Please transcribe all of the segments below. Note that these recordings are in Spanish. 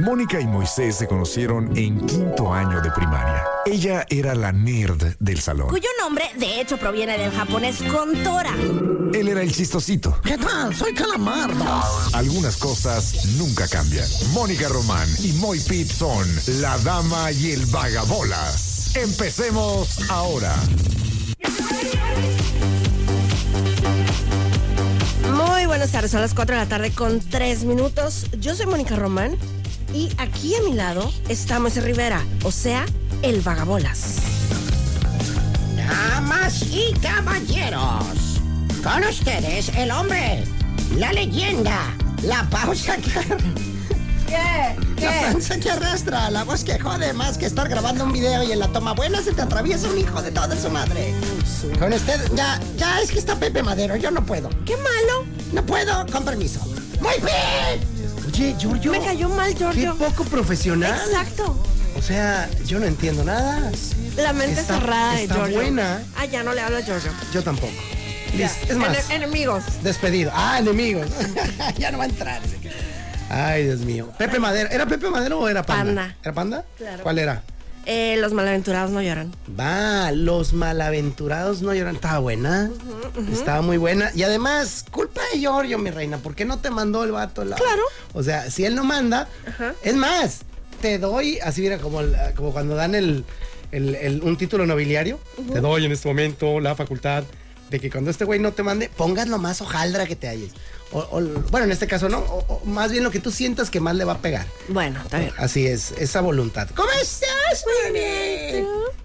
Mónica y Moisés se conocieron en quinto año de primaria. Ella era la nerd del salón. Cuyo nombre, de hecho, proviene del japonés Kontora. Él era el chistosito. ¿Qué tal? Soy Calamardo. Algunas cosas nunca cambian. Mónica Román y Moy Pitt son la dama y el vagabolas. Empecemos ahora. Muy buenas tardes, son las 4 de la tarde con 3 minutos. Yo soy Mónica Román y aquí a mi lado está Moisés Rivera, o sea, el vagabolas. Damas y caballeros, con ustedes el hombre, la leyenda, la pausa que... ¿Qué? La panza que arrastra, la voz que jode más que estar grabando un video y en la toma buena se te atraviesa un hijo de toda su madre. Con usted, ya, ya es que está Pepe Madero, yo no puedo. ¿Qué malo? No puedo, con permiso. ¡Muy bien! Oye, Giorgio. Me cayó mal, Qué Giorgio. poco profesional. Exacto. O sea, yo no entiendo nada. La mente Está- cerrada de está Giorgio. buena. Ah, ya no le hablo a Giorgio. Yo tampoco. Listo. Es más, Ene- enemigos. despedido. Ah, enemigos. ya no va a entrar. Ay, Dios mío. Pepe Madero. ¿Era Pepe Madero o era Panda? Panda. ¿Era Panda? Claro. ¿Cuál era? Eh, los malaventurados no lloran. Va, los malaventurados no lloran. Estaba buena. Estaba muy buena. Y además, culpa de Giorgio, mi reina. ¿Por qué no te mandó el vato? La... Claro. O sea, si él no manda, es más, te doy, así mira, como, como cuando dan el, el- el- un título nobiliario. Te doy en este momento la facultad de que cuando este güey no te mande, pongas lo más hojaldra que te halles. O, o- bueno, en este caso no, o- más bien lo que tú sientas que más le va a pegar. Bueno, está bien. Así es, esa voluntad. ¿Cómo estás, Moni?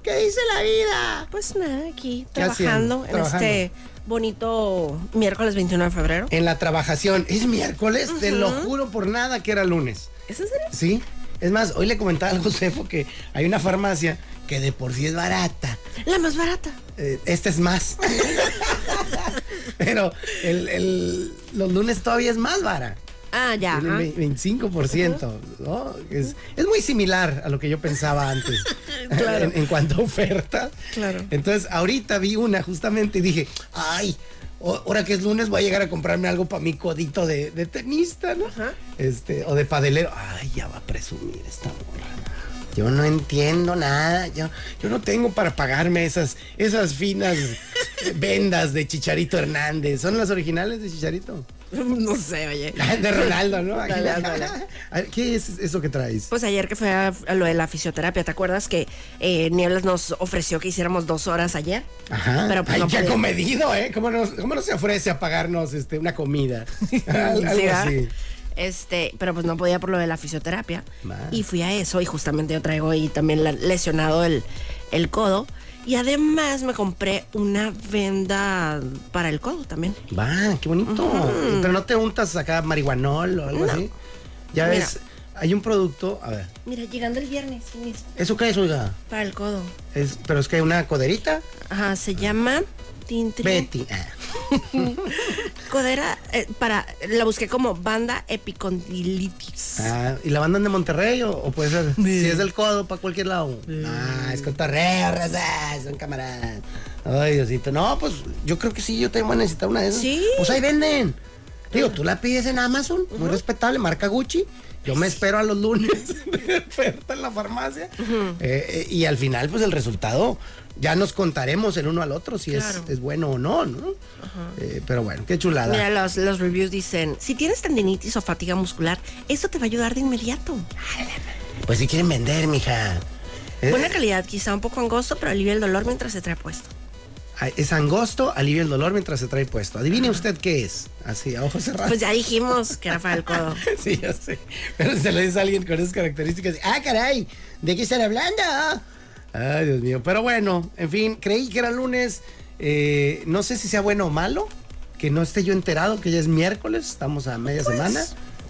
¿Qué dice la vida? Pues nada, aquí ¿Qué trabajando en Trabajando. este bonito miércoles 21 de febrero. En la trabajación. Es miércoles, te lo juro por nada que era lunes. ¿Es en serio? ¿Sí? Es más, hoy le comentaba al Josefo que hay una farmacia que de por sí es barata. La más barata. Eh, esta es más. Pero el- el- los lunes todavía es más vara. Ah, ya. Ajá. ve- 25%. ¿no? Es, es muy similar a lo que yo pensaba antes Claro. en, en cuanto a oferta. Claro. Entonces, ahorita vi una justamente y dije, ay, ahora que es lunes voy a llegar a comprarme algo para mi codito de, de tenista, ¿no? Ajá. Este, o de padelero. Ay, ya va a presumir esta morra. Yo no entiendo nada. Yo, yo no tengo para pagarme esas, esas finas vendas de Chicharito Hernández. ¿Son las originales de Chicharito? No sé, oye. De Ronaldo, ¿no? Dale, dale. ¿Qué es eso que traes? Pues ayer que fue a, lo de la fisioterapia, ¿te acuerdas que eh, Nieblas nos ofreció que hiciéramos dos horas ayer? Ajá. Pero pues Ay, no qué comedido, ¿eh? ¿Cómo no, cómo no se ofrece a pagarnos este, una comida? Al- Sí, Algo ¿verdad? así. Este, pero pues no podía por lo de la fisioterapia. Y fui a eso y justamente yo traigo ahí también lesionado el, el codo. Y además me compré una venda para el codo también. Va, qué bonito. Pero no te untas acá marihuanol o algo No. así. Ya Mira. ves, hay un producto, a ver, Mira, llegando el viernes ¿eso qué es, oiga? para el codo. Es, pero es que hay una coderita. Ajá, se llama Tintri- Betty. Ah. Codera eh, para la busqué como banda epicondilitis. Ah, ¿Y la mandan de Monterrey o, o puede ser? Si es del codo, para cualquier lado. Ah, es cotorreo, raza, son camaradas. Ay, Diosito. No, pues yo creo que sí, yo también voy a necesitar una de esas. Sí. Pues ahí venden. Digo, tú la pides en Amazon, muy respetable, marca Gucci. Yo me espero a los lunes de oferta en la farmacia. Eh, eh, y al final, pues el resultado, ya nos contaremos el uno al otro si Claro. es, es bueno o no, ¿no? Eh, pero bueno, qué chulada. Mira, los, los reviews dicen, si tienes tendinitis o fatiga muscular, esto te va a ayudar de inmediato. Pues si quieren vender, mija. Buena calidad, quizá un poco angosto, pero alivia el dolor mientras se trae puesto. Ah, Es angosto, alivia el dolor mientras se trae puesto. Adivine usted qué es. Así, a ojos cerrados. Pues ya dijimos que era para el codo. sí, ya sé. Pero se lo dice a alguien con esas características. ¡Ah, caray! ¿De qué están hablando? Ay, Dios mío. Pero bueno, en fin, creí que era lunes. Eh, no sé si sea bueno o malo. Que no esté yo enterado que ya es miércoles. Estamos a media semana.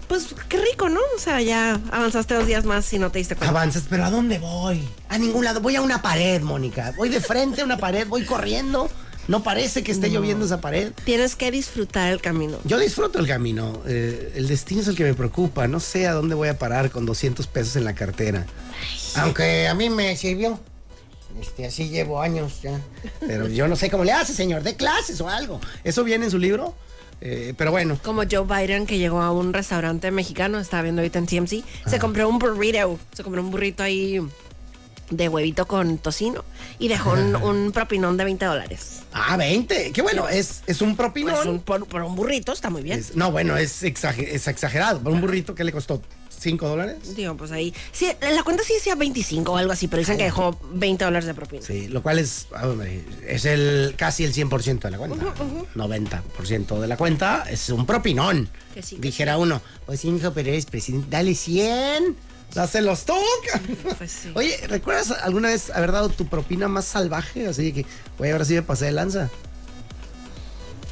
Pues qué rico, ¿no? O sea, ya avanzaste dos días más y no te diste cuenta. Avanzas, pero ¿a dónde voy? A ningún lado. Voy a una pared, Mónica. Voy de frente a una pared, voy corriendo. No parece que esté lloviendo esa pared. Tienes que disfrutar el camino. Yo disfruto el camino. eh, el destino es el que me preocupa. No sé a dónde voy a parar con 200 pesos en la cartera. Aunque a mí me sirvió. Este, así llevo años ya. Pero yo no sé cómo le hace, señor. De clases o algo. ¿Eso viene en su libro? Eh, pero bueno, Como Joe Biden que llegó a un restaurante mexicano, estaba viendo ahorita en TMC, se compró un burrito, se compró un burrito ahí de huevito con tocino y dejó un, un propinón de 20 dólares. ah, 20. Qué bueno, es, es un propinón. Pues un, por, por un burrito está muy bien. Es- no, bueno, es, exage- es exagerado. Por un burrito, ¿qué le costó? ¿5 dólares? Digo, pues ahí. Sí, la cuenta sí decía 25 o algo así, pero dicen que dejó 20 dólares de propina. Sí, lo cual es, es el casi el 100% de la cuenta. 90% de la cuenta es un propinón. Que sí, que Dijera uno, pues hijo, pero eres presidente, dale 100. Dáselos toca. Pues sí. Oye, ¿recuerdas alguna vez haber dado tu propina más salvaje? Así que, oye, ahora sí me pasé de lanza.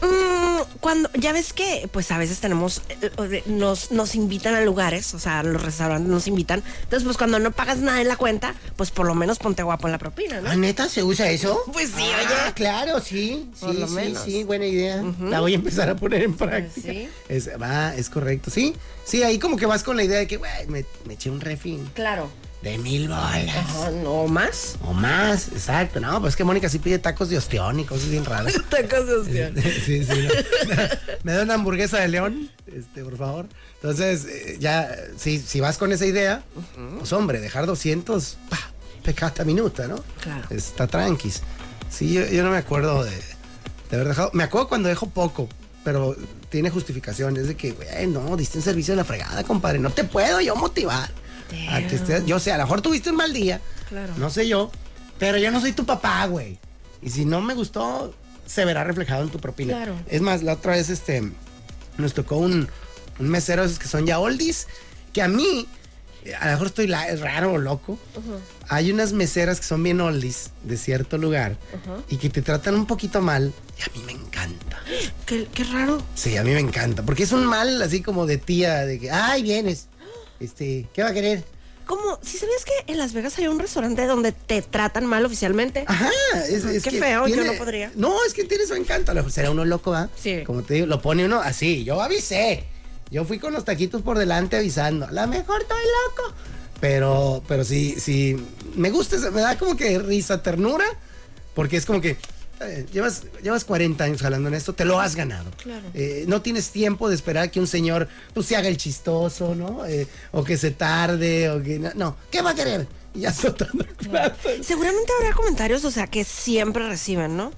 Mm, cuando, ya ves que, pues a veces tenemos, eh, nos, nos invitan a lugares, o sea, los restaurantes nos invitan. Entonces, pues cuando no pagas nada en la cuenta, pues por lo menos ponte guapo en la propina, ¿no? ¿Ah, neta? ¿Se usa eso? Pues sí, Ah, oye. claro, sí. Sí, Por lo sí, menos. sí, buena idea. La voy a empezar a poner en práctica. sí. Es, va, es correcto. Sí, sí, ahí como que vas con la idea de que, güey, me, me eché un refín Claro. De mil bolas. Ajá, no más. O más, exacto. No, pues es que Mónica sí pide tacos de ostión y cosas bien raras. Tacos de ostión. sí, sí. no. Me da una hamburguesa de león, este, por favor. Entonces, eh, ya, si, si vas con esa idea, pues hombre, dejar 200, pa, pecata minuta, ¿no? Claro. Está tranquis. Sí, yo, yo no me acuerdo de, de haber dejado. Me acuerdo cuando dejo poco, pero tiene justificación. Es de que, güey, no, diste un servicio de la fregada, compadre. No te puedo yo motivar. A que estés, yo sé, a lo mejor tuviste un mal día. Claro. No sé yo. Pero yo no soy tu papá, güey. Y si no me gustó, se verá reflejado en tu propina. Claro. Es más, la otra vez este nos tocó un, un mesero de esos que son ya oldies, que a mí, a lo mejor estoy la- raro o loco. Hay unas meseras que son bien oldies de cierto lugar y que te tratan un poquito mal. Y a mí me encanta. Qué, qué raro. Sí, a mí me encanta. Porque es un mal así como de tía, de que, ay, vienes. Este, ¿qué va a querer? Como, si sabías que en Las Vegas hay un restaurante donde te tratan mal oficialmente? Ajá, es, es Qué que feo, yo no podría. No, es que tiene su encanto. Será uno loco, ¿ah? Sí. Como te digo, lo pone uno así. Yo avisé. Yo fui con los taquitos por delante avisando. A lo mejor estoy loco. Pero, pero sí, sí. Me gusta, me da como que risa, ternura. Porque es como que. Eh, llevas, llevas 40 años jalando en esto, te lo has ganado. Claro. Eh, no tienes tiempo de esperar que un señor pues, se haga el chistoso, ¿no? Eh, o que se tarde, o que. No, no. ¿qué va a querer? Y ya soltando el plato. Seguramente habrá comentarios, o sea, que siempre reciben, ¿no?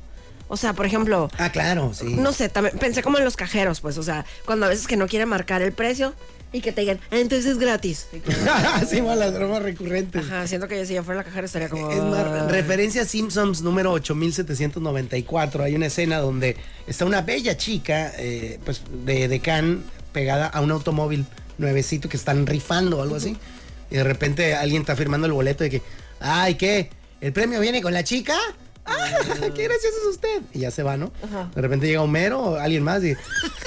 O sea, por ejemplo, Ah, claro, sí. no sé, también pensé como en los cajeros, pues, o sea, cuando a veces que no quieren marcar el precio y que te digan, "Ah, entonces es gratis. Y sí, las bromas recurrentes. Ajá, siento que si yo fuera la cajera estaría como... Es más, referencia a Simpsons número 8794. Hay una escena donde está una bella chica, eh, pues, de, de Cannes, pegada a un automóvil nuevecito que están rifando o algo así. Y de repente alguien está firmando el boleto de que, ay, ¿qué? ¿El premio viene con la chica? ¡Ah, qué gracioso es usted! Y ya se va, ¿no? Ajá. De repente llega Homero o alguien más y,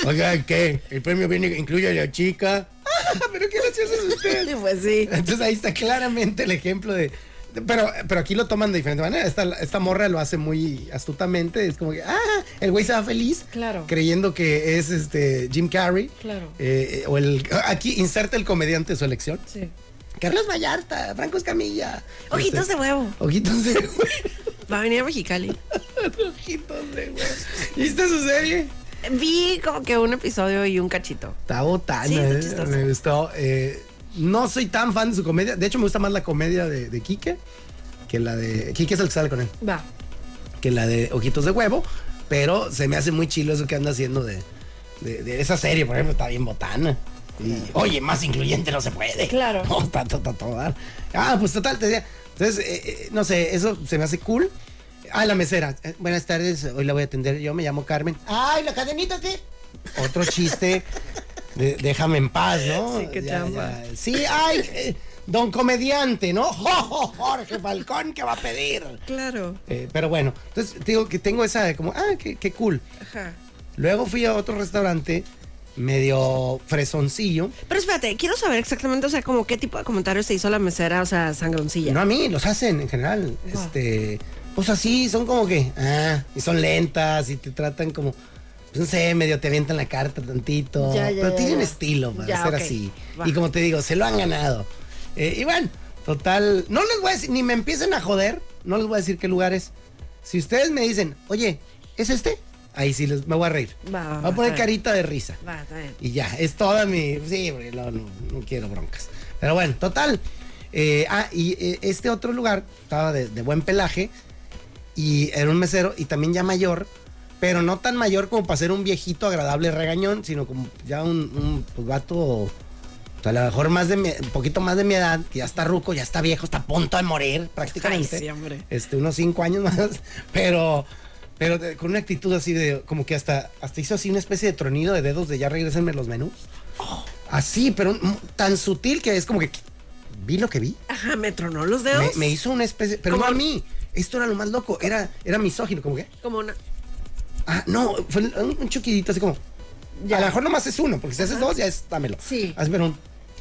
oiga, ¿qué? ¿El premio viene, incluye a la chica? ¡Ah, pero qué gracioso es usted! Pues sí. Entonces ahí está claramente el ejemplo de. de- Pero, pero aquí lo toman de diferente manera. Esta, esta morra lo hace muy astutamente. Es como que, ah, el güey se va feliz. Claro. Creyendo que es este Jim Carrey. Claro. Eh, o el. Aquí inserta el comediante de su elección. Sí. Carlos Vallarta, Franco Escamilla. Ojitos Este, de huevo. Ojitos de huevo. Va a venir a Mexicali. Ojitos de huevo. ¿Viste su serie? Vi como que un episodio y un cachito. Está botana, Sí, está eh, me gustó. Eh, no soy tan fan de su comedia. De hecho, me gusta más la comedia de, de Quique que la de. Quique es el que sale con él. Va. que la de Ojitos de Huevo, pero se me hace muy chilo eso que anda haciendo de, de, de esa serie, por ejemplo, está bien botana. Y, oye, más incluyente no se puede. Claro. No, está, todo. Ah, pues total, te decía. Entonces, eh, eh, no sé, eso se me hace cool. Ah, la mesera. Eh, buenas tardes, hoy la voy a atender yo, me llamo Carmen. Ay, la cadenita, ¿qué? Otro chiste. de- déjame en paz, ¿no? Sí, qué chamba. Sí, ay, don comediante, ¿no? Jorge Falcón, ¿qué va a pedir? Claro. Pero bueno, entonces digo que tengo esa de como, ah, qué, qué cool. Ajá. Luego fui a otro restaurante medio fresoncillo. Pero espérate, quiero saber exactamente, o sea, como qué tipo de comentarios se hizo la mesera, o sea, sangroncilla. No a mí, los hacen en general. Este, pues así, son como que, ah, y son lentas y te tratan como, pues no sé, medio te avientan la carta tantito. Ya, ya, pero ya, tienen estilo para ser así. Y como te digo, se lo han ganado. Eh, y bueno, total, no les voy a decir, ni me empiecen a joder, no les voy a decir qué lugar es. Si ustedes me dicen, oye, ¿es este? Ahí sí les, me voy a reír. Va, va, voy a poner carita de risa. Va, está bien. Y ya, es toda mi. Sí, no, no, no quiero broncas. Pero bueno, total. Eh, ah, y eh, este otro lugar estaba de, de buen pelaje. Y era un mesero y también ya mayor. Pero no tan mayor como para ser un viejito agradable regañón, sino como ya un, un pues, vato. O sea, a lo mejor más de mi- un poquito más de mi edad, que ya está ruco, ya está viejo, está a punto de morir prácticamente. Ay, sí, hombre. Este, unos cinco años más. Pero, pero de- con una actitud así de, como que hasta, hasta hizo así una especie de tronido de dedos de ya regresenme los menús. Así, pero tan sutil que es como que vi lo que vi. Ajá, me tronó los dedos. me hizo una especie, pero no a mí. Esto era lo más loco, era, era misógino, como que. Como una. Ah, no, fue un, un así como. Ya. A lo mejor nomás es uno, porque si haces dos ya es dámelo. Sí. Hazme un.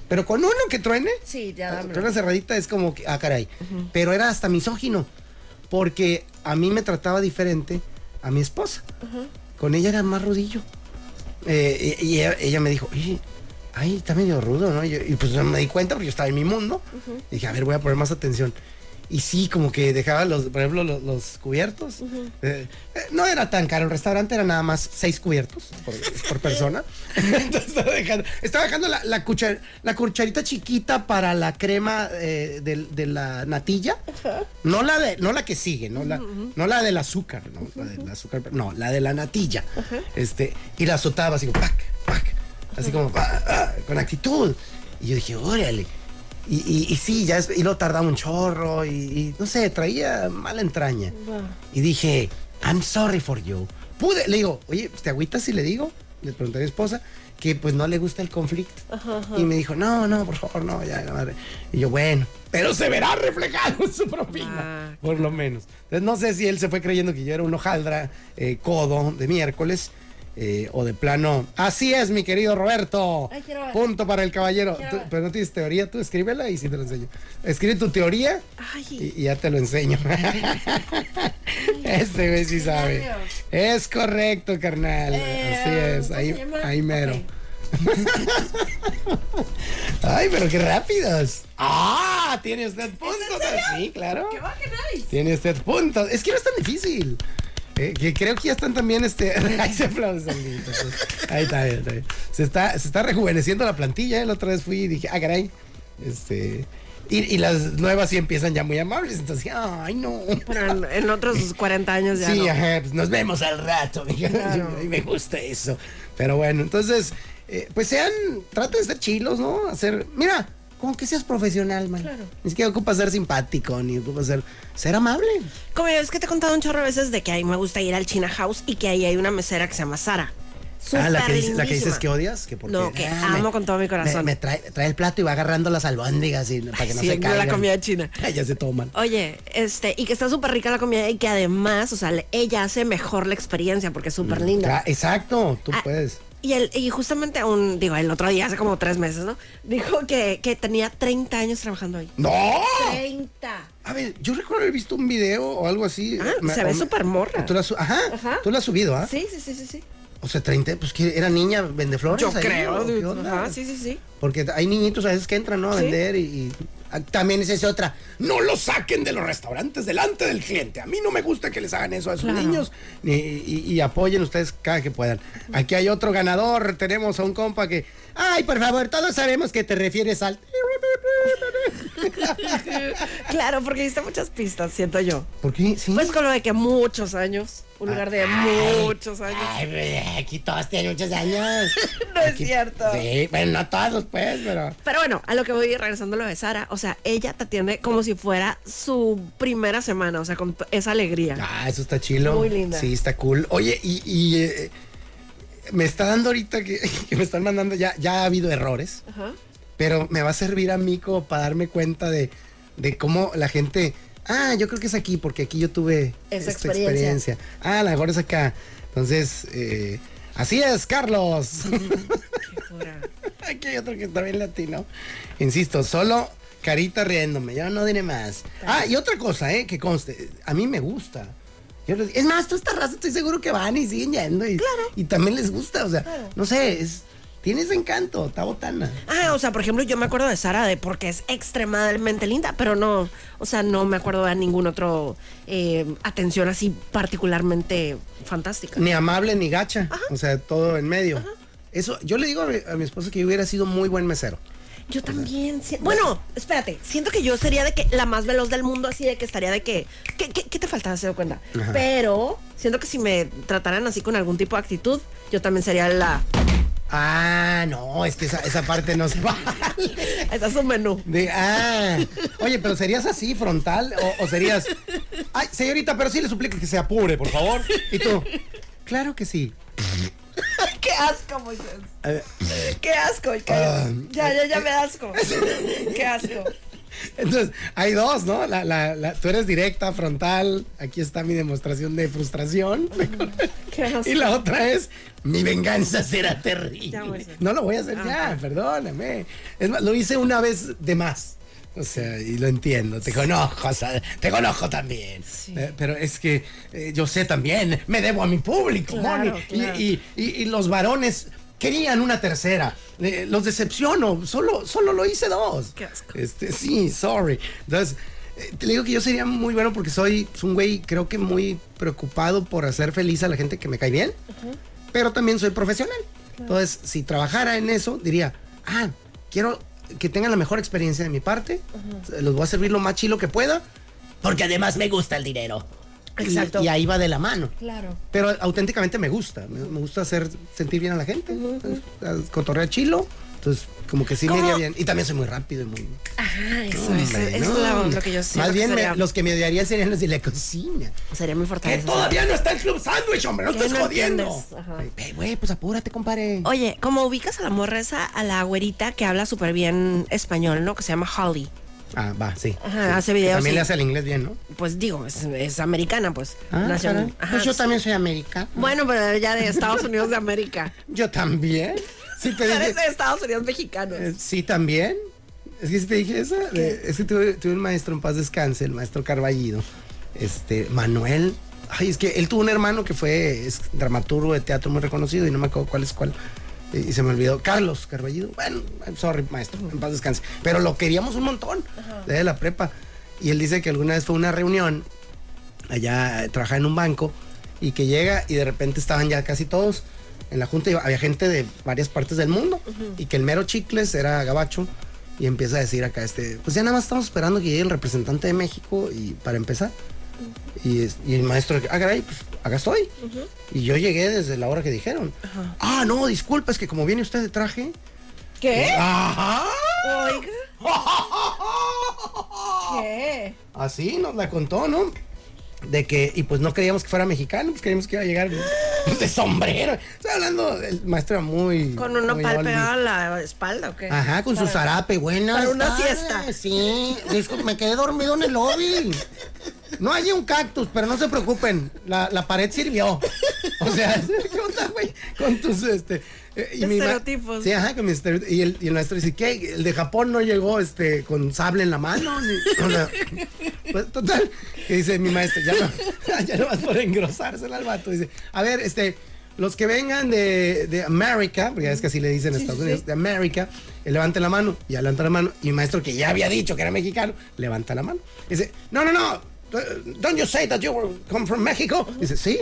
Pero con uno que truene, Sí, ya con una cerradita es como que, ah, caray. Pero era hasta misógino, porque a mí me trataba diferente a mi esposa. Con ella era más rudillo. Eh, y, y ella, ella me dijo, oye, ay, está medio rudo, ¿no? Y, yo- y pues no me di cuenta porque yo estaba en mi mundo. Dije, a ver, voy a poner más atención. Y sí, como que dejaba los, por ejemplo, los, los cubiertos. Eh, eh, no era tan caro, el restaurante era nada más seis cubiertos por, por persona. Entonces estaba dejando, estaba dejando la, la, cuchar- la cucharita chiquita para la crema eh, de, de la natilla. No la de, no la que sigue, no la, no la del azúcar, no, la del azúcar, no, la de la natilla. Este, y la azotaba así como pac, pac, así como ah, con actitud. Y yo dije, órale. Y, y, y sí, ya es- y lo tardaba un chorro y, y no sé, traía mala entraña. Y dije, I'm sorry for you. Pude, le digo, oye, ¿te agüitas si le digo? Le pregunté a mi esposa que pues no le gusta el conflicto. Y me dijo, no, no, por favor, no, ya, la madre. Y yo, bueno, pero se verá reflejado en su propina, Ah, por lo menos. Entonces no sé si él se fue creyendo que yo era un hojaldra eh, codo de miércoles. Eh, o de plano, así es, mi querido Roberto. Ay. Punto para el caballero. Tú- pero no tienes teoría, tú escríbela y sí te lo enseño. Escribe tu teoría y, y ya te lo enseño. este güey sí sabe. Es correcto, carnal. Eh, Así es, ¿cómo ahí, ahí mero. Ay, pero qué rápidos. Ah, tiene usted puntos. Sí, claro. ¡Qué nice! Tiene usted puntos. Es que no es tan difícil. Eh, que creo que ya están también, este, ahí se aplaude solito. Ahí está, ahí está. Se está, se está rejuveneciendo la plantilla. ¿eh? La otra vez fui y dije, ah, caray. Este, y, y las nuevas sí empiezan ya muy amables. Entonces, ay, no. Pero en, en otros 40 años ya Sí, no. ajá, pues nos vemos al rato, mija. Claro. Y me gusta eso. Pero bueno, entonces, eh, pues sean, traten de ser chilos, ¿no? Hacer, mira, como que seas profesional, man. Claro. Ni siquiera ocupa ser simpático, ni ocupa ser, ser amable. Como es que te he contado un chorro de veces de que ahí me gusta ir al China House y que ahí hay una mesera que se llama Sara. ah, la que, la que dices que odias, que porque, No, que ah, amo con todo mi corazón. Me, me trae, trae el plato y va agarrando las albóndigas y, para que no sí, se la caigan. comida china. ya se toman. Oye, este, y que está súper rica la comida y que además, o sea, ella hace mejor la experiencia porque es súper linda. Exacto, tú Ah, puedes. Y, el, y justamente un, digo, el otro día, hace como tres meses, ¿no? Dijo que, que tenía 30 años trabajando ahí. ¡No! 30. A ver, yo recuerdo haber visto un video o algo así. Ah, Me- se ve súper morra. Tú la Ajá, Ajá. tú la has subido, ¿ah? Sí, sí, sí, sí, sí. O sea, 30, pues que era niña, vende flores. Yo ahí, creo, ¿o qué dude. onda? Ajá, sí, sí, sí. Porque hay niñitos a veces que entran, ¿no? A Sí. vender y, y- también esa es otra. No lo saquen de los restaurantes delante del cliente. A mí no me gusta que les hagan eso a sus Claro. niños. Y, y- y apoyen ustedes cada que puedan. Aquí hay otro ganador. Tenemos a un compa que. Ay, por favor, todos sabemos que te refieres al. Claro, porque diste muchas pistas, siento yo. ¿Por qué? Sí. Pues con lo de que muchos años, un lugar de muchos años. Ay, aquí todos tienen muchos años. No es cierto. Sí, bueno, no todos, pues, pero. Pero bueno, a lo que voy regresando a lo de Sara, o sea, ella te atiende como si fuera su primera semana, o sea, con esa alegría. Ah, eso está chilo. Muy linda. Sí, está cool. Oye, y, y, eh, me está dando ahorita que, que me están mandando, ya, ya ha habido errores, Ajá. Pero me va a servir a mí como para darme cuenta de, de cómo la gente. Ah, yo creo que es aquí, porque aquí yo tuve Esa esta experiencia. Ah, a lo mejor es acá. Entonces, eh, así es, Carlos. Aquí hay otro que está bien latino. Insisto, solo carita riéndome. Yo no diré más. Ah, y otra cosa, ¿eh? Que conste. A mí me gusta. Yo les- es más, toda esta raza estoy seguro que van y siguen yendo. Y, y también les gusta. O sea, no sé, es, Tiene ese encanto, está botana. Ah, o sea, por ejemplo, yo me acuerdo de Sara de porque es extremadamente linda, pero no, o sea, no me acuerdo de ningún otro eh, atención así particularmente fantástica. Ni amable ni gacha. O sea, todo en medio. Eso, yo le digo a mi, a mi esposa que yo hubiera sido muy buen mesero. Yo también. si- Bueno, espérate. Siento que yo sería de que la más veloz del mundo, así de que estaría de que. ¿Qué, qué- qué te faltaba? Dio cuenta. Ajá. Pero siento que si me trataran así con algún tipo de actitud, yo también sería la. Ah, no, es que esa, esa parte no se vale. Ese es un menú. De, ah, oye, pero serías así, frontal, o, o serías, ay, señorita, pero sí le suplico que se apure, por favor. Y tú, claro que sí. ¡Qué asco, Moisés! ¡Qué asco! Ah, ya, ya, ya me da asco. ¡Qué asco! Entonces, hay dos, ¿no? La, la, la- tú eres directa, frontal. Aquí está mi demostración de frustración. Y la otra es, mi venganza será terrible. No lo voy a hacer Ah, ya, perdóname. Es más, lo hice una vez de más. O sea, y lo entiendo, te conozco, te conozco también. Sí. Eh, pero es que eh, yo sé también, me debo a mi público, Claro, Moni. Y- claro. Y, y- y los varones querían una tercera. Eh, los decepciono, solo, solo lo hice dos. Qué asco. Este, sí, sorry. Entonces, eh, te digo que yo sería muy bueno porque soy un güey, creo que muy preocupado por hacer feliz a la gente que me cae bien, pero también soy profesional. Entonces, si trabajara en eso, diría, ah, quiero que tengan la mejor experiencia de mi parte, los voy a servir lo más chilo que pueda, porque además me gusta el dinero. Exacto. Y, ahí va de la mano. Claro. Pero auténticamente me gusta. Me, me gusta hacer sentir bien a la gente. Entonces, Cotorrea chilo. Entonces, como que sí me iría bien. Y también soy muy rápido y muy. Ajá, eso, eso, eso no. es lo que yo siento Más que bien, me- los que me odiarían serían los de la cocina. sería muy Que fortaleza. todavía no está el club sándwich, hombre. No Que estés no jodiendo. Güey, pues apúrate, compadre. Oye, como ubicas a la morra esa, a la güerita que habla súper bien español, ¿no? Que se llama Holly. Ah, va, sí. Ajá, sí. hace Que videos, También sí. le hace el inglés bien, ¿no? Pues digo, es, es americana, pues. Ah, en- caray. ajá, Pues yo también soy americano. Bueno, pero ya de Estados Unidos de América. Yo también. Sí, te dije. de Estados Unidos mexicanos. Eh, Sí, también. Es que sí te dije eso. Eh, Es que tuve, tuve un maestro en paz descanse, el maestro Carballido. Este, Manuel. Ay, es que él tuvo un hermano que fue es dramaturgo de teatro muy reconocido y no me acuerdo cuál es cuál. Y se me olvidó. Carlos Carballido. Bueno, sorry, maestro, en paz descanse. Pero lo queríamos un montón desde la prepa. Y él dice que alguna vez fue una reunión allá eh, trabajaba en un banco y que llega y de repente estaban ya casi todos en la junta y había gente de varias partes del mundo y que el mero chicles era gabacho y empieza a decir acá este pues ya nada más estamos esperando que llegue el representante de México y para empezar y, es- y el maestro ah caray pues acá estoy y yo llegué desde la hora que dijeron ah no disculpa es que como viene usted de traje ¿Qué? ajá Oiga. ¿Qué? Así nos la contó, ¿no? De que, y pues no creíamos que fuera mexicano, pues creíamos que iba a llegar pues, de sombrero. Estoy hablando, el maestro era muy. ¿Con un muy nopal oldie. pegado a la espalda o qué? Ajá, con su zarape, buenas. para una tardes. siesta. Sí, disculpe, me quedé dormido en el lobby. No hay un cactus, pero no se preocupen, la, la pared sirvió. O sea, ¿qué onda, güey? Con tus, este... eh, y mi Estereotipos. Sí, ajá, con mis estereotipos. Y el, y el maestro dice, ¿qué? El de Japón no llegó, este, con sable en la mano. ni- o sea, pues, total, que dice mi maestro, ya no, ya no vas por engrosarse al vato. Dice, a ver, este... Los que vengan de, de América, porque es que así le dicen en Estados Unidos, de América, eh, levanten la mano. Y ya levanta la mano. Y mi maestro, que ya había dicho que era mexicano, levanta la mano. Dice, no, no, no, don't you say that you come from Mexico? Dice, sí,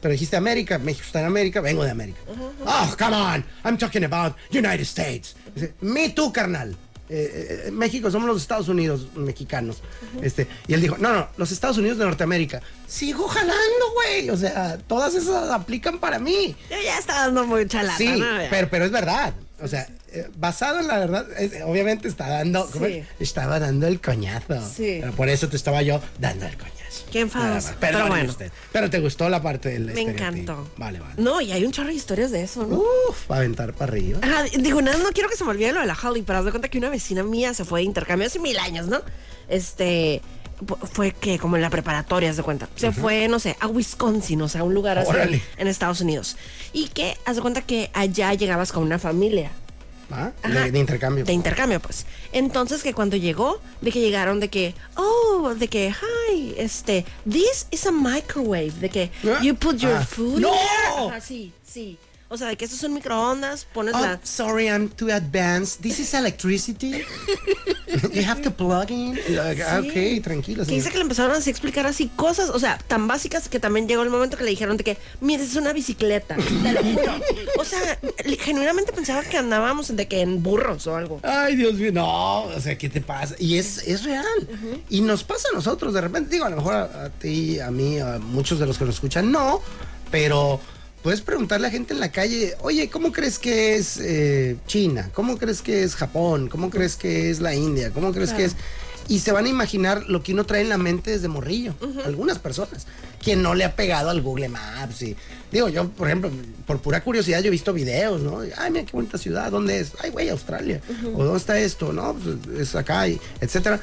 pero dijiste América, México está en América, vengo de América. Oh, come on, I'm talking about United States. Dice, me tú, carnal. Eh, eh, México somos los Estados Unidos mexicanos. Este, y él dijo, no, no, los Estados Unidos de Norteamérica. Sigo jalando, güey. O sea, todas esas aplican para mí. Yo ya está dando mucha lata, Sí, pero, pero es verdad. O sea, eh, basado en la verdad, es- obviamente está dando, ¿cómo Sí. es? estaba dando el coñazo. Sí. Pero por eso te estaba yo dando el coñazo. Qué enfadoso. Nada más. Pero Perdóneme bueno. usted. Pero te gustó la parte del Me estereotipo. encantó. Vale, vale. No, y hay un chorro de historias de eso, ¿no? Uf, va a aventar para arriba. Ajá, digo, nada, no quiero que se me olvide lo de la Holly, pero haz de cuenta que una vecina mía se fue de intercambio hace mil años, ¿no? Este, fue que como en la preparatoria, de cuenta. Se fue, no sé, a Wisconsin, o sea, un lugar así Órale. en Estados Unidos. Y que, haz de cuenta que allá llegabas con una familia. ¿Ah? De, de intercambio. De intercambio, pues. Entonces que cuando llegó, de que llegaron de que, oh, de que, hi, este, this is a microwave, de que Ah. you put your Ah. food ¡No! Ajá, sí, sí. O sea, de que esto es un microondas, pones Oh, la... sorry, I'm too advanced. This is electricity. you have to plug in. Like, ah, Ok, tranquilo. Que dice que le empezaron a explicar así cosas, o sea, tan básicas que también llegó el momento que le dijeron de que, mire, es una bicicleta, te lo juro. O sea, genuinamente pensaba que andábamos de que en burros o algo. Ay, Dios mío, no, o sea, ¿qué te pasa? Y es, es real. Y nos pasa a nosotros, de repente, digo, a lo mejor a, a ti, a mí, a muchos de los que nos escuchan, no, pero puedes preguntarle a gente en la calle, oye, ¿cómo crees que es eh, China? ¿Cómo crees que es Japón? ¿Cómo crees que es la India? ¿Cómo crees que es...? Y se van a imaginar lo que uno trae en la mente desde morrillo. Algunas personas. Quien no le ha pegado al Google Maps. Y, digo, yo, por ejemplo, por pura curiosidad, yo he visto videos, ¿no? Ay, mira qué bonita ciudad. ¿Dónde es? Ay, güey, Australia. ¿O dónde está esto? No, pues es acá, y etcétera.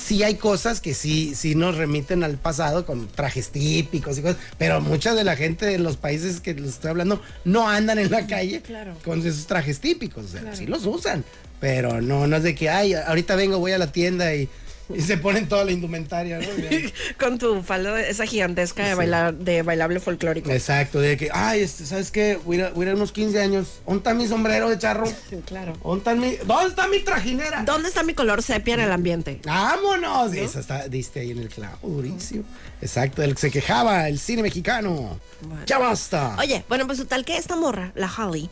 Sí hay cosas que sí, sí nos remiten al pasado con trajes típicos y cosas, pero mucha de la gente de los países que les estoy hablando no andan en la calle Claro. con esos trajes típicos. O sea, sí los usan, pero no, no es de que, ay, ahorita vengo, voy a la tienda y, y se ponen toda la indumentaria, ¿no? Con tu falda esa gigantesca de, bailar, de bailable folclórico. Exacto, de que, ay, este, ¿sabes qué? Voy a, ir a- voy a ir a unos 15 años. ¿Dónde está mi sombrero de charro? Claro. ¿Dónde está mi, ¿dónde está mi trajinera? ¿Dónde está mi color sepia en el ambiente? ¡Vámonos! Esa está, diste ahí en el clavo, durísimo. Exacto, del que se quejaba el cine mexicano. Bueno. ¡Ya basta! Oye, bueno, pues total que esta morra, la Holly,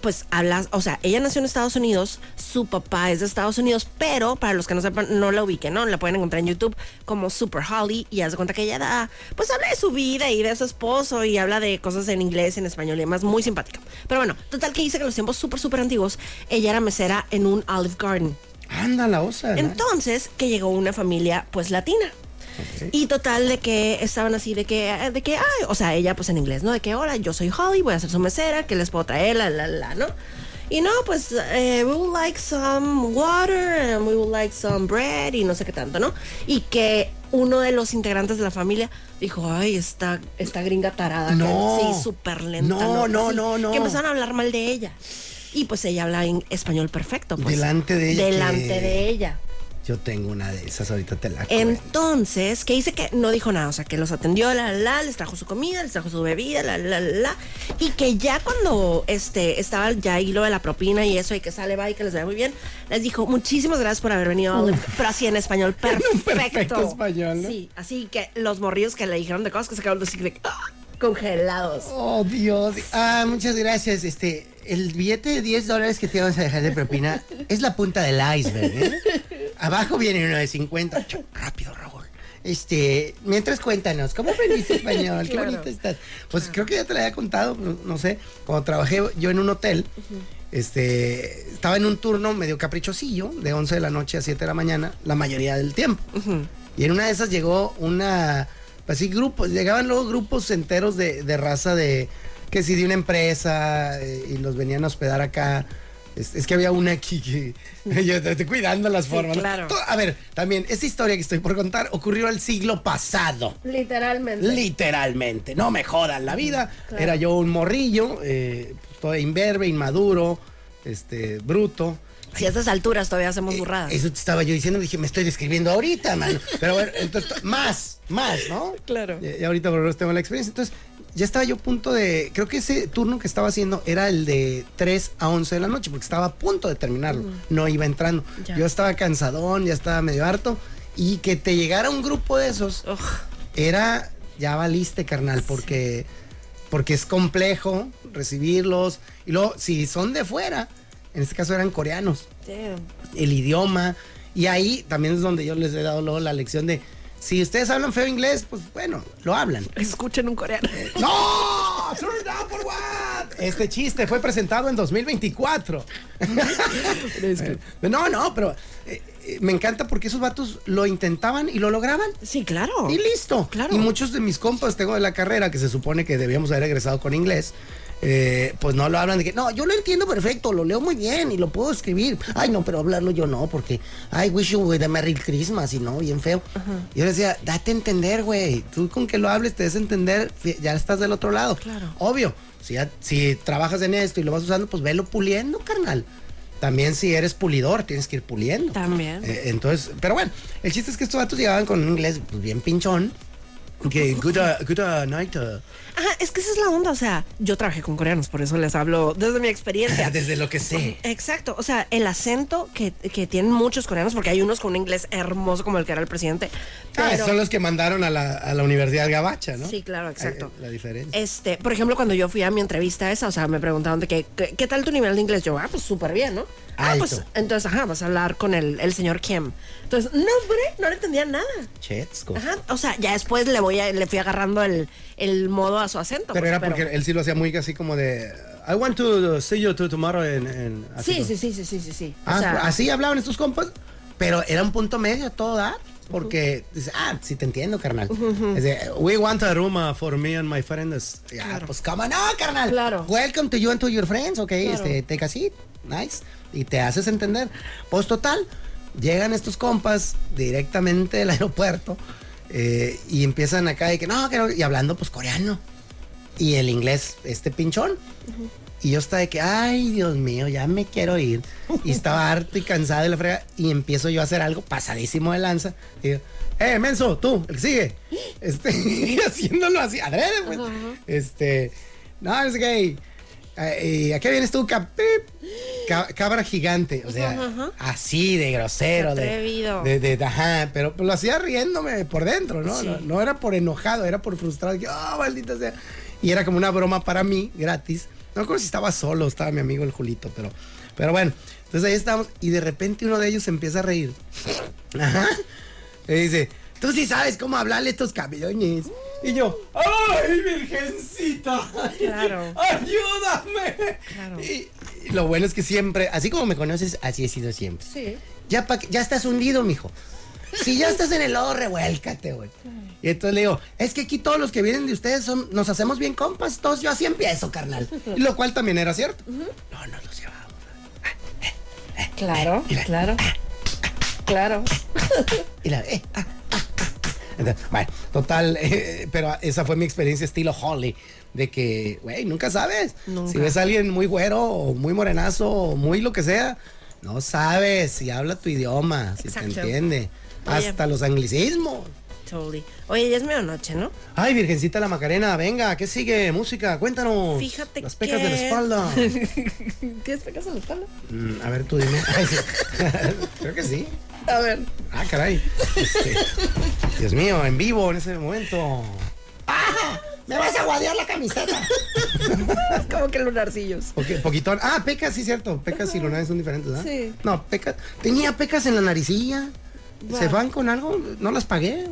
pues habla, o sea, ella nació en Estados Unidos, su papá es de Estados Unidos, pero para los que no sepan, no la ubiquen, ¿no? La pueden encontrar en YouTube como Super Holly y haz de cuenta que ella da, pues habla de su vida y de su esposo y habla de cosas en inglés, en español y demás, muy simpática. Pero bueno, total que dice que en los tiempos súper, súper antiguos, ella era mesera en un Olive Garden. Anda la osa. Entonces, que llegó una familia, pues, latina. Ok. Y total de que estaban así de que, de que, ay, o sea, ella pues en inglés, ¿no? De que, hola, yo soy Holly, voy a ser su mesera, ¿qué les puedo traer? La, la, la, ¿no? Y no, pues, eh, we would like some water, and we would like some bread, y no sé qué tanto, ¿no? Y que uno de los integrantes de la familia dijo, ay, esta, esta gringa tarada. que- No. Sí, súper lenta. No, no, Sí, no, no. Que empezaron a hablar mal de ella. Y pues ella habla en español perfecto. Pues, Delante de ella, Delante que- de ella. Yo tengo una de esas, ahorita te la cuento. Entonces, que dice que no dijo nada, o sea, que los atendió, la, la, la, les trajo su comida, les trajo su bebida, la, la, la, y que ya cuando este, estaba ya ahí lo de la propina y eso, y que sale, va y que les vaya muy bien, les dijo, muchísimas gracias por haber venido, a Olive", pero así en español, perfecto. Perfecto español, ¿no? Sí, así que los morrillos que le dijeron de cosas que se así de, ¡ah! congelados. Oh, Dios. Ah, muchas gracias. Este, el billete de 10 dólares que te vamos a dejar de propina es la punta del iceberg, ¿eh? Abajo viene uno de 50. Ch- Rápido, Raúl. Este, mientras cuéntanos, ¿cómo aprendiste español? Qué Claro. bonito estás. Pues creo que ya te lo había contado, no, no sé, cuando trabajé yo en un hotel, este, estaba en un turno medio caprichosillo, de 11 de la noche a 7 de la mañana, la mayoría del tiempo. Y en una de esas llegó una, pues sí, grupos, llegaban luego grupos enteros de, de raza de, que sí, de una empresa eh, y los venían a hospedar acá. Es, es que había una aquí que yo estoy cuidando las formas. ¿no? claro. A ver, también, esta historia que estoy por contar ocurrió el siglo pasado. Literalmente. Literalmente, no me jodan la vida. Claro. Era yo un morrillo, eh, todo imberbe, inmaduro, este, bruto. si a estas alturas todavía hacemos burradas. Eso te estaba yo diciendo, dije, me estoy describiendo ahorita, mano. Pero bueno, entonces, más, más, ¿no? Claro. Y, y ahorita por lo menos tengo la experiencia. Entonces, ya estaba yo a punto de. Creo que ese turno que estaba haciendo era el de 3 a 11 de la noche, porque estaba a punto de terminarlo. No iba entrando. Ya. Yo estaba cansadón, ya estaba medio harto. Y que te llegara un grupo de esos Ugh. era. Ya valiste, carnal, porque. Porque es complejo recibirlos. Y luego, si son de fuera, en este caso eran coreanos Damn. el idioma. Y ahí también es donde yo les he dado luego la lección de, si ustedes hablan feo inglés, pues bueno, lo hablan. Escuchen un coreano. ¡No! Turn down for what? Este chiste fue presentado en 2024. Eh, no, no, pero eh, eh, me encanta porque esos vatos lo intentaban y lo lograban. Sí, claro. Y listo. Claro. Y muchos de mis compas tengo de la carrera que se supone que debíamos haber egresado con inglés. Eh, pues no lo hablan de que, no, yo lo entiendo perfecto, lo leo muy bien y lo puedo escribir. Ay, no, pero hablarlo yo no, porque, ay, wish you a Merry Christmas y no, bien feo. Yo decía, date a entender, güey. Tú con que lo hables, te des a entender, ya estás del otro lado. Claro. Obvio, si, ya- si trabajas en esto y lo vas usando, pues velo puliendo, carnal. También si eres pulidor, tienes que ir puliendo. También. Eh, entonces, pero bueno, el chiste es que estos vatos llegaban con un inglés pues, bien pinchón. Que good, uh, good uh, night. uh. Ajá, es que esa es la onda, o sea, yo trabajé con coreanos, por eso les hablo desde mi experiencia. Desde lo que sé. Exacto, o sea, el acento que, que tienen muchos coreanos, porque hay unos con un inglés hermoso como el que era el presidente. Ah, pero- son los que mandaron a la, a la Universidad Gabacha, ¿no? Sí, claro, exacto. Ahí, La diferencia. Este, por ejemplo, cuando yo fui a mi entrevista esa, o sea, me preguntaban de que, ¿qué, qué tal tu nivel de inglés? Yo, ah, pues súper bien, ¿no? Ah, Alto. pues, entonces, ajá, vas a hablar con el, el señor Kim. Entonces, no, hombre, no le entendía nada. Chetsco. Ajá, o sea, ya después le voy a, le fui agarrando el, el modo a su acento. Pero pues, era porque él sí lo hacía muy así como de. I want to see you to tomorrow en. en- Sí, sí, sí, sí, sí, sí, sí. O Ah, sea, así hablaban estos compas, pero era un punto medio a todo dar. Porque dice, ah, sí te entiendo, carnal. De, we want a room for me and my friends. Ya, pues, ¿cómo no, carnal? Claro. Welcome to you and to your friends, ok. Este, take a seat. Nice. Y te haces entender. Pues, total, llegan estos compas directamente del aeropuerto eh, y empiezan acá y que no, que no, y hablando, pues, coreano. Y el inglés, este pinchón. Y yo estaba de que, ay, Dios mío, ya me quiero ir. Y estaba harto y cansado de la frega. Y empiezo yo a hacer algo pasadísimo de lanza. Y digo, eh, menso, tú, el que sigue. Este, haciéndolo así, adrede, pues. Este, no, es gay. ¿Y a qué vienes tú, cabra gigante? O sea, así de grosero. De, de, de- ajá, pero pues, lo hacía riéndome por dentro, ¿no? No, no era por enojado, era por frustrado. Que, oh, maldita sea. Y era como una broma para mí, gratis. No recuerdo si estaba solo, estaba mi amigo el Julito, pero, pero bueno. Entonces ahí estamos y de repente uno de ellos empieza a reír. Ajá. Y dice, tú sí sabes cómo hablarle a estos caballones. Y yo, ¡ay, virgencita! Claro. ¡Ayúdame! Claro. Y, y lo bueno es que siempre, así como me conoces, así he sido siempre. Sí. Ya, pa ya estás hundido, mijo. Si ya estás en el lodo, revuélcate, güey. Y entonces le digo, es que aquí todos los que vienen de ustedes son, nos hacemos bien compas, todos yo así empiezo, carnal. Y lo cual también era cierto. No, nos los llevábamos. Claro, claro. Claro. Y la, eh, ah, ah, ah. Entonces, bueno, total, eh, pero esa fue mi experiencia estilo Holly. De que, güey, nunca sabes. Nunca. Si ves a alguien muy güero o muy morenazo o muy lo que sea, no sabes si habla tu idioma, si te entiende. Oye. Hasta los anglicismos. Totally. Oye, ya es medianoche, ¿no? Ay, Virgencita la Macarena, venga, ¿qué sigue? Música, cuéntanos. Fíjate Las pecas que- de la espalda. ¿Tienes pecas en la espalda? Mm, a ver, tú dime. Ay, sí. Creo que sí. A ver. Ah, caray. Este, Dios mío, en vivo en ese momento. ¡Ah! ¡Me vas a guadear la camiseta! Es como que lunarcillos. Ok, poquitón. Ah, pecas, sí, cierto. Pecas y lunares son diferentes, ¿verdad? Sí. No, pecas. Tenía pecas en la naricilla. ¿Se van con algo? ¿No las pagué?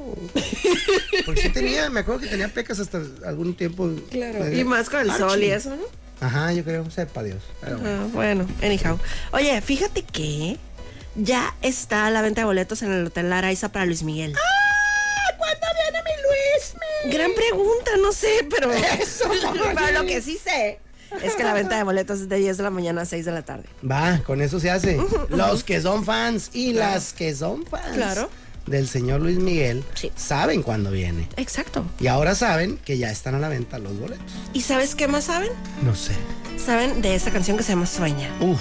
Porque sí tenía, me acuerdo que tenía pecas hasta algún tiempo. Claro. Y más con el Archie. sol y eso, ¿no? Ajá, yo creo, sepa Dios. Pero bueno. Ah, bueno, anyhow. Oye, fíjate que ya está la venta de boletos en el Hotel Araiza para Luis Miguel. ¿Cuándo viene mi Luis? Gran pregunta, no sé, pero. Eso. pero lo que sí sé es que la venta de boletos es de 10 de la mañana a 6 de la tarde. Va, con eso se hace. Los que son fans y las que son fans Claro. del señor Luis Miguel Sí. saben cuándo viene. Exacto. Y ahora saben que ya están a la venta los boletos. ¿Y sabes qué más saben? No sé. Saben de esta canción que se llama Sueña. Uf,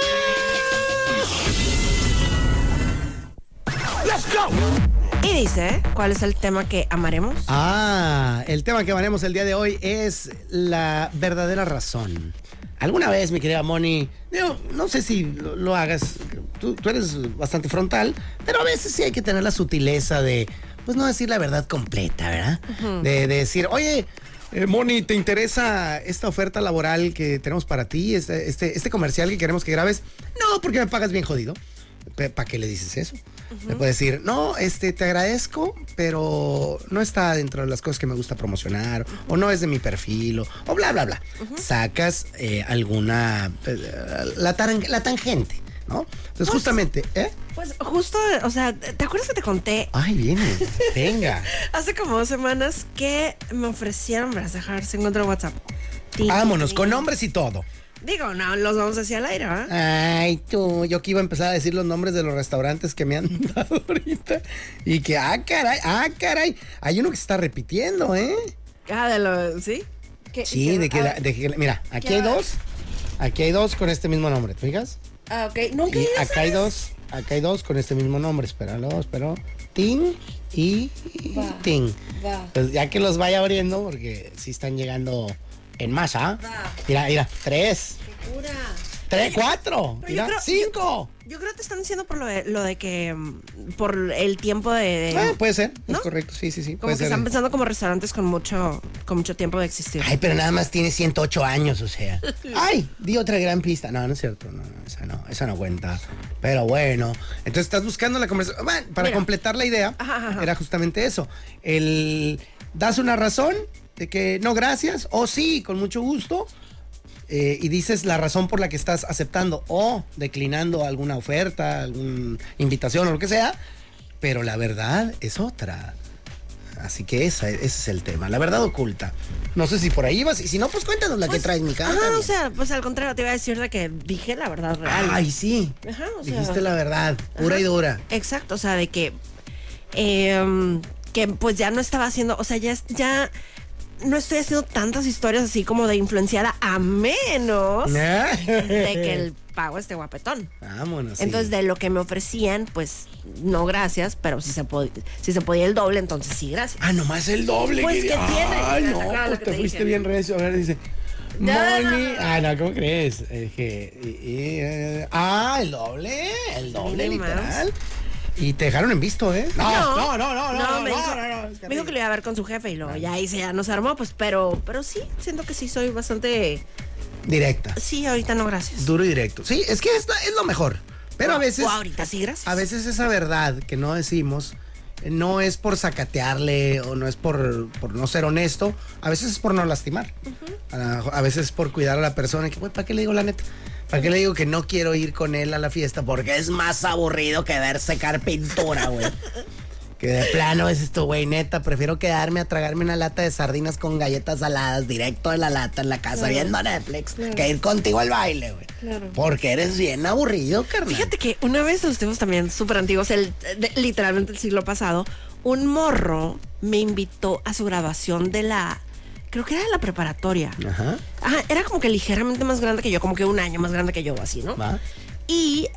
Y dice, ¿cuál es el tema que amaremos? Ah, el tema que veremos el día de hoy es la verdadera razón. Alguna vez, mi querida Moni, digo, no sé si lo, lo hagas, tú, tú eres bastante frontal, pero a veces sí hay que tener la sutileza de, pues no decir la verdad completa, ¿verdad? de, de decir, oye, eh, Moni, ¿te interesa esta oferta laboral que tenemos para ti, este, este, este comercial que queremos que grabes? No, porque me pagas bien jodido. ¿Para qué le dices eso? Le puedes decir, no, este, te agradezco, pero no está dentro de las cosas que me gusta promocionar, o no es de mi perfil, o, o bla, bla, bla. Sacas eh, alguna, eh, la, tangente, ¿no? Entonces, justamente, ¿eh? Pues justo, o sea, ¿te acuerdas que te conté Ay, viene, venga. hace como dos semanas que me ofrecieron para dejar se encuentra WhatsApp? Vámonos, con nombres y todo. Digo, no, los vamos a decir al aire, ¿verdad? Ay, tú, yo que iba a empezar a decir los nombres de los restaurantes que me han dado ahorita. Y que, ah, caray, ah, caray. Hay uno que se está repitiendo, ¿eh? Ah, de lo, ¿sí? ¿Qué- Sí, qué- de que, la- ver. de que- mira, aquí ¿Qué hay dos. Aquí hay dos con este mismo nombre, ¿te fijas? Ah, ok. Nunca Y acá hay dos, acá hay dos con este mismo nombre. Espéralo, espero. Tin y Va. Tin. Va. Pues ya que los vaya abriendo, porque sí están llegando en masa. Mira, mira, tres, tres, cuatro, mira, creo- cinco. Yo creo que te están diciendo por lo de, lo de que. mm, Por el tiempo de. de- Ah, puede ser, ¿No? es correcto, sí, sí, sí. como que ser. están pensando como restaurantes con mucho, con mucho tiempo de existir. Ay, pero nada más tiene 108 años, o sea. Ay, di otra gran pista. No, no es cierto. No, no, esa no, esa no cuenta. Pero bueno. Entonces estás buscando la conversación. Bueno, para Mira. completar la idea, Ajá, ajá, ajá. era justamente eso. El das una razón de que no, gracias, o sí, con mucho gusto. eh, y dices la razón por la que estás aceptando o declinando alguna oferta, alguna invitación o lo que sea, pero la verdad es otra. Así que esa- ese es el tema, la verdad oculta. No sé si por ahí vas, y si no, pues cuéntanos la que traes, mi cara. Ajá, o sea, pues al contrario, te iba a decir de que dije la verdad real. Ay, sí. Ajá, o sea- Dijiste la verdad, pura y dura. Exacto, o sea, de que. em, que pues ya no estaba haciendo. O sea, ya no estoy haciendo tantas historias así como de influenciada, a menos de que el pago esté guapetón. Vámonos. sí. Entonces, de lo que me ofrecían, pues no gracias, pero si se, si se podía el doble, entonces sí, gracias. Ah, nomás el doble. Pues, ¿qué tiene? Ay, no, Claro, pues que te te fuiste dije. bien recio. A ver, dice. No. Ah, no, ¿cómo crees? Eh, y- y, eh, ah, el doble. El doble, más. Y te dejaron en visto, ¿eh? No, no, no, no, no. me no, dijo, no, no, es me dijo que lo iba a ver con su jefe y luego ya ahí se ya nos armó, pues, pero, pero sí, siento que sí soy bastante. Directa. Sí, ahorita no, gracias. Duro y directo. Sí, es que es, es lo mejor. Pero a veces. O ahorita sí, gracias. A veces esa verdad que no decimos eh, no es por sacatearle o no es por, por no ser honesto, a veces es por no lastimar. a, a veces es por cuidar a la persona. y Que, güey, ¿para qué le digo la neta? ¿Para qué le digo que no quiero ir con él a la fiesta? Porque es más aburrido que ver secar pintura, güey. Que de plano es esto, güey, neta, prefiero quedarme a tragarme una lata de sardinas con galletas saladas directo de la lata en la casa viendo Netflix que ir contigo al baile, güey. Porque eres bien aburrido, carnal. Fíjate que una vez los tiempos también súper antiguos, el, de- literalmente el siglo pasado, un morro me invitó a su grabación de la. Creo que era de la preparatoria. Ajá. Ajá, era como que ligeramente más grande que yo, como que un año más grande que yo, así, ¿no? Va. Y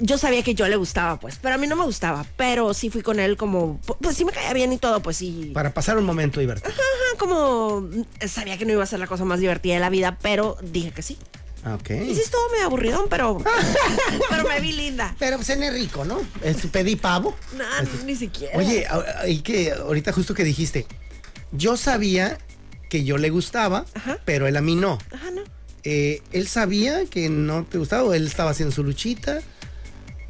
yo sabía que yo le gustaba, pues, pero a mí no me gustaba. Pero sí fui con él como, pues sí me caía bien y todo, pues sí. Para pasar un momento divertido. Ajá, como sabía que no iba a ser la cosa más divertida de la vida, pero dije que sí. Ah, Ok. Y sí estuvo medio aburridón, pero, pero me vi linda. Pero cené rico, ¿no? Es, pedí pavo. No, ni siquiera. Oye, y que ahorita justo que dijiste, yo sabía que yo le gustaba, Ajá. pero él a mí no. Ajá, no. Eh, él sabía que no te gustaba o él estaba haciendo su luchita.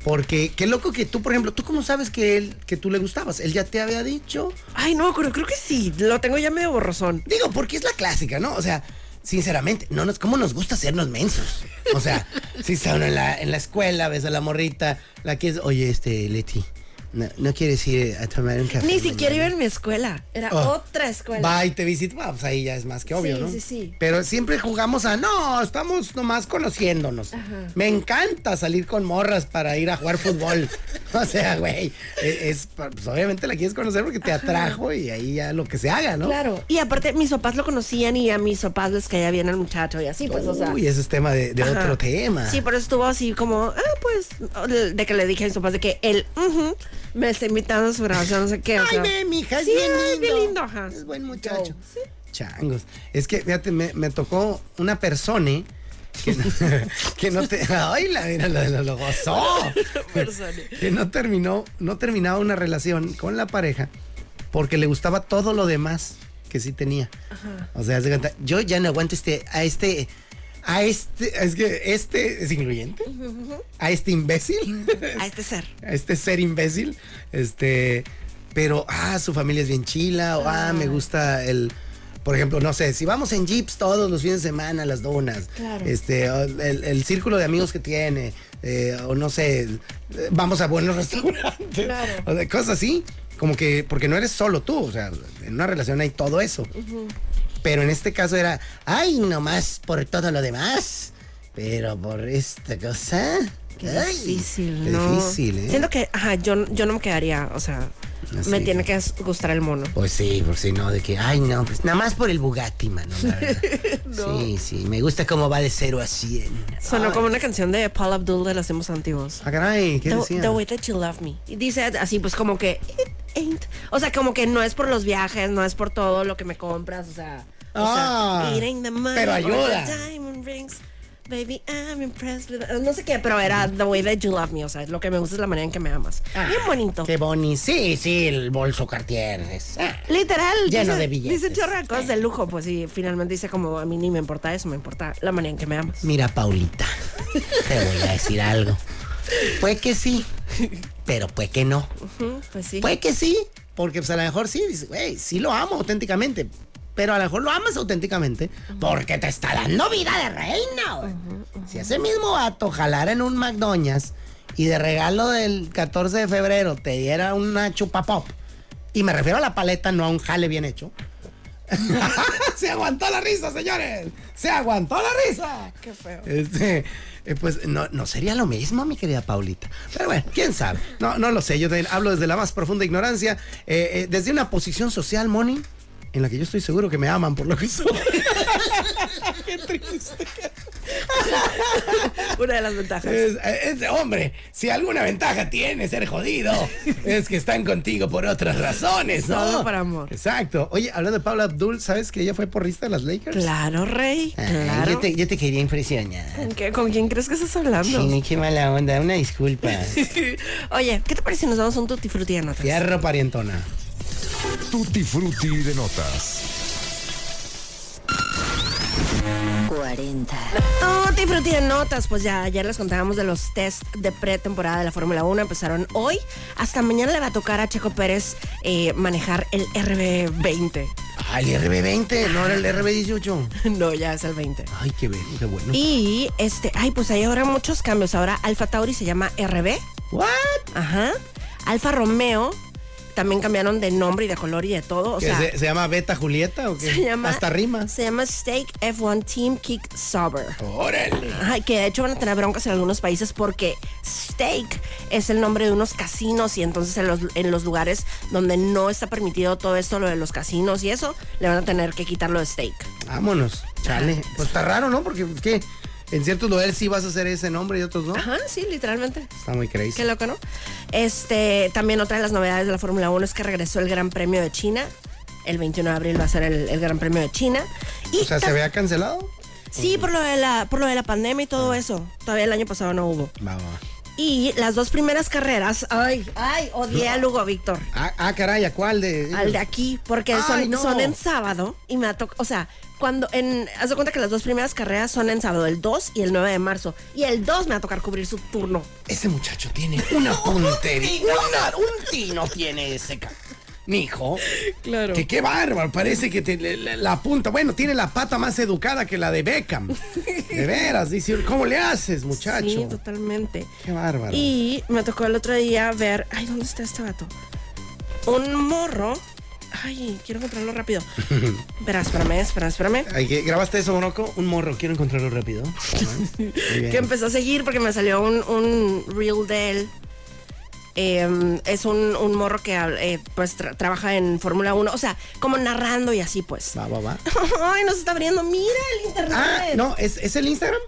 Porque qué loco que tú, por ejemplo, ¿tú cómo sabes que él, que tú le gustabas? ¿Él ya te había dicho? Ay, no, creo, creo que sí. Lo tengo ya medio borrosón. Digo, porque es la clásica, ¿no? O sea, sinceramente, no nos, ¿cómo nos gusta hacernos mensos? O sea, si está uno en la, en la escuela, ves a la morrita, la que es, oye, este, Leti, no, no quieres ir a tomar un café. Ni siquiera iba mañana?" en mi escuela. Era Oh. otra escuela. Va y te visita, va, pues ahí ya es más que obvio, Sí, ¿no? sí, sí. Pero siempre jugamos a, no, estamos nomás conociéndonos. Me encanta salir con morras para ir a jugar fútbol. o sea, güey, e- es, pues obviamente la quieres conocer porque te atrajo y ahí ya lo que se haga, ¿no? Claro. Y aparte, mis papás lo conocían y a mis papás les caía bien el muchacho y así, pues, o sea. Uy, ese es tema de, de Ajá. otro tema. Sí, por eso estuvo así como, ah, pues, de que le dije a mis papás de que él ujú, me está invitando a su grabación, no sé qué. o Ay, ve, mija, es Sí, bien lindo. bien lindo, ajá. Es buen muchacho. Sí. Changos. Es que, fíjate, me, me tocó una persona que no, que no te. ¡Ay, la mira, lo, lo, lo gozó! que no terminó, no terminaba una relación con la pareja porque le gustaba todo lo demás que sí tenía. O sea, yo ya no aguanto este, a este. A este, es que este es incluyente. A este imbécil. A este ser. a este ser imbécil. Este, pero, ah, su familia es bien chila, o ah, me gusta el, por ejemplo, no sé, si vamos en jeeps todos los fines de semana a las donas, Claro. este, el, el círculo de amigos que tiene, eh, o no sé, vamos a buenos restaurantes, Claro. o de cosas así, como que, porque no eres solo tú, o sea, en una relación hay todo eso. Pero en este caso era, ay, nomás por todo lo demás, pero por esta cosa. Qué ay, difícil, qué ¿no? difícil, ¿eh? Siento que, ajá, yo, yo no me quedaría, o sea, Así. me tiene que gustar el mono. Pues sí, por si no, de que, ay, no, pues nada más por el Bugatti, mano. la verdad. Sí, sí, me gusta cómo va de 0 a 100. Sonó Ay. como una canción de Paul Abdul de los tiempos antiguos. Ah, caray, ¿qué The, decía? the way that you love me. Y dice así, pues como que, it ain't. O sea, como que no es por los viajes, no es por todo lo que me compras, o sea. o Ah, sea, it ain't the money pero ayuda. the diamond rings. Baby, I'm impressed with... No sé qué, pero era the way that you love me. O sea, lo que me gusta es la manera en que me amas. Bien bonito. Ah, Qué boni. Sí, sí, el bolso Cartier. es- ah. Literal. Lleno dice, de billetes. Dice chorro de cosas de lujo, pues sí, finalmente dice como a mí ni me importa eso, me importa la manera en que me amas. Mira, Paulita, te voy a decir algo. Puede que sí, pero puede que no. Pues sí. Puede que sí, porque pues a lo mejor sí, güey, sí lo amo auténticamente. Pero a lo mejor lo amas auténticamente porque te está dando vida de reina. Si ese mismo vato jalara en un McDonald's y de regalo del 14 de febrero te diera una chupa pop, y me refiero a la paleta, no a un jale bien hecho. Se aguantó la risa, señores. Se aguantó la risa. Qué feo. Este, eh, pues no, no sería lo mismo, mi querida Paulita. Pero bueno, quién sabe. No, no lo sé. Yo hablo desde la más profunda ignorancia, eh, eh, desde una posición social, Moni, en la que yo estoy seguro que me aman por lo que soy. Qué triste. Una de las ventajas. Es- es- hombre, si alguna ventaja tiene ser jodido, es que están contigo por otras razones, ¿no? Solo por amor. Exacto. Oye, hablando de Paula Abdul, ¿sabes que ella fue porrista de las Lakers? Claro, rey. Ay, Claro. yo, te, yo te quería impresionar. ¿Con, qué- con quién crees que estás hablando? Sí, qué mala onda, una disculpa. Oye, ¿qué te parece si nos damos un tutti frutti de notas? Fierro parientona. Tutti Frutti de notas. 40. Tutti frutti de notas, pues ya ayer les contábamos de los test de pretemporada de la Fórmula 1, empezaron hoy. Hasta mañana le va a tocar a Checo Pérez eh, manejar el RB20. Ah, el RB20, no era el RB18. No, ya es el 20. Ay, qué, bueno, qué bueno. Y este, ay, pues hay ahora muchos cambios. Ahora Alfa Tauri se llama RB. ¿What? Ajá. Alfa Romeo también cambiaron de nombre y de color y de todo. O ¿Qué, sea, se, se llama Beta Julieta o qué? se llama. Hasta rima. Se llama Stake F1 Team Kick Sauber. Órale. Ajá, que de hecho van a tener broncas en algunos países porque Stake es el nombre de unos casinos y entonces en los, en los lugares donde no está permitido todo esto, lo de los casinos y eso, le van a tener que quitarlo de Stake. Vámonos. Chale. Pues está raro, ¿no? Porque que en ciertos lugares sí vas a hacer ese nombre y otros no. Ajá, sí, literalmente. Está muy crazy. Qué loco, ¿no? Este, también otra de las novedades de la Fórmula 1 es que regresó el Gran Premio de China. El 21 de abril va a ser el, el Gran Premio de China. Y O sea, ¿se había cancelado? Sí, por lo, de la, por lo de la pandemia y todo eso. Todavía el año pasado no hubo. Va, va. Y las dos primeras carreras, ay, ay, odié a Lugo Víctor. Ah, ah, caray, ¿a cuál de? Al de aquí, porque Ay, son, no. son en sábado y me ha tocado, o sea, cuando en, haz de cuenta que las dos primeras carreras son en sábado, el 2 y el 9 de marzo. Y el 2 me va a tocar cubrir su turno. Ese muchacho tiene una puntería. una- un tino tiene ese Mijo. Claro. Que qué bárbaro. Parece que te- la punta. Bueno, tiene la pata más educada que la de Beckham. De veras. Dice, ¿cómo le haces, muchacho? Sí, totalmente. Qué bárbaro. Y me tocó el otro día ver, ay, ¿dónde está este vato? Un morro. Ay, quiero encontrarlo rápido. Espera, espérame, espera, espérame. Ay, ¿qué? ¿Grabaste eso, Monoco? Un morro. Quiero encontrarlo rápido. Que empezó a seguir porque me salió un, un reel de él. Eh, es un, un morro que eh, pues tra- trabaja en Fórmula 1, o sea, como narrando y así pues. Va, va, va. Ay, nos está abriendo, mira el internet. Ah, no, ¿es, ¿es el Instagram?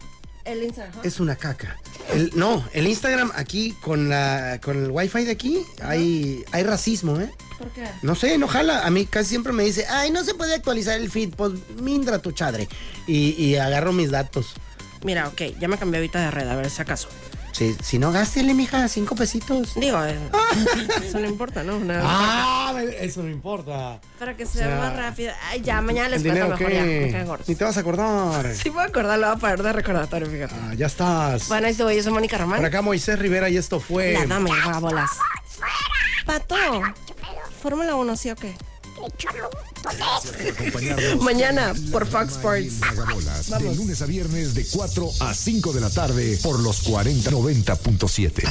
El Instagram. Es una caca. El- no, el Instagram aquí con la con el wifi de aquí hay, hay racismo, ¿eh? ¿Por qué? No sé, no jala. A mí casi siempre me dice, ay, no se puede actualizar el feed, pues mindra tu chadre. Y, y agarro mis datos. Mira, ok, ya me cambié ahorita de red, a ver si acaso. Si, si no, gástele, mija, cinco pesitos. Digo, eh, eso no importa, ¿no? Una- Ah, eso no importa. Para que sea o sea, más rápido. Ay, ya, mañana les ¿El cuento dinero mejor ya. Me qué? caen gordos. Ni te vas a acordar. Sí, puedo acordar, lo voy a poner de recordatorio, fíjate. Ah, ya estás. Bueno, ahí estoy, yo soy Mónica Román. Por acá Moisés Rivera y esto fue... La dama y bolas. Pato. Fórmula 1, ¿sí o qué? Mañana por Fox Sports. De lunes a viernes de 4 a 5 de la tarde por los 4090.7.